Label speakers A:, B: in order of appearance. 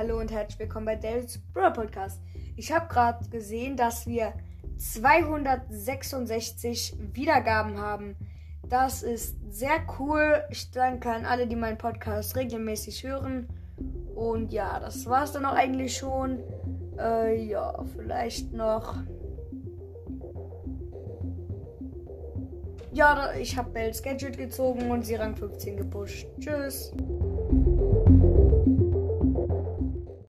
A: Hallo und herzlich willkommen bei David's Bro Podcast. Ich habe gerade gesehen, dass wir 266 Wiedergaben haben. Das ist sehr cool. Ich danke an alle, die meinen Podcast regelmäßig hören. Und ja, das war's dann auch eigentlich schon. Äh, ja, vielleicht noch. Ja, ich habe Bells Gadget gezogen und sie Rang 15 gepusht. Tschüss.